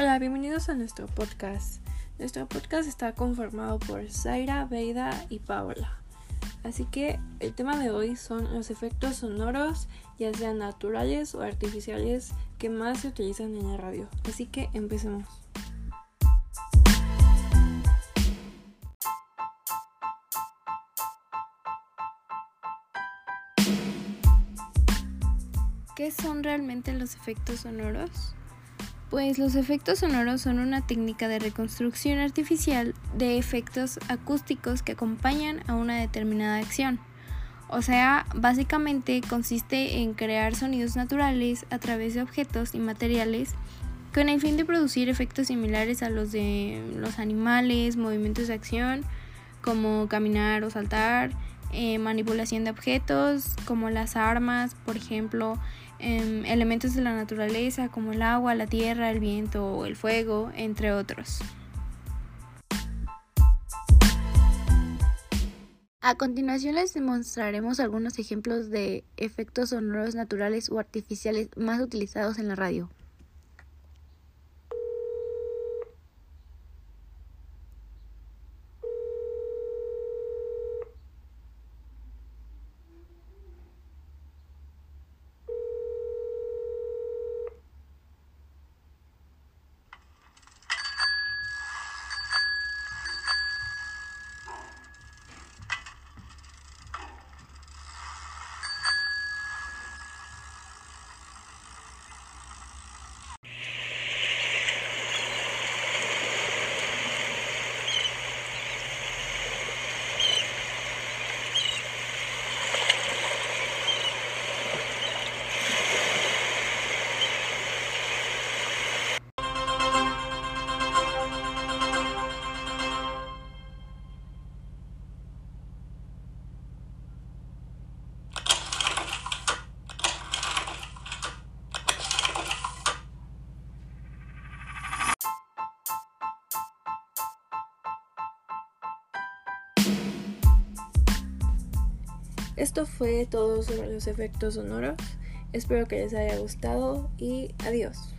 Hola, bienvenidos a nuestro podcast. Nuestro podcast está conformado por Zaira, Beida y Paola. Así que el tema de hoy son los efectos sonoros, ya sean naturales o artificiales, que más se utilizan en la radio. Así que empecemos. ¿Qué son realmente los efectos sonoros? Pues los efectos sonoros son una técnica de reconstrucción artificial de efectos acústicos que acompañan a una determinada acción. O sea, básicamente consiste en crear sonidos naturales a través de objetos y materiales con el fin de producir efectos similares a los de los animales, movimientos de acción como caminar o saltar, eh, manipulación de objetos como las armas, por ejemplo, em, elementos de la naturaleza como el agua, la tierra, el viento o el fuego, entre otros. A continuación les demostraremos algunos ejemplos de efectos sonoros naturales o artificiales más utilizados en la radio. Esto fue todo sobre los efectos sonoros. Espero que les haya gustado y adiós.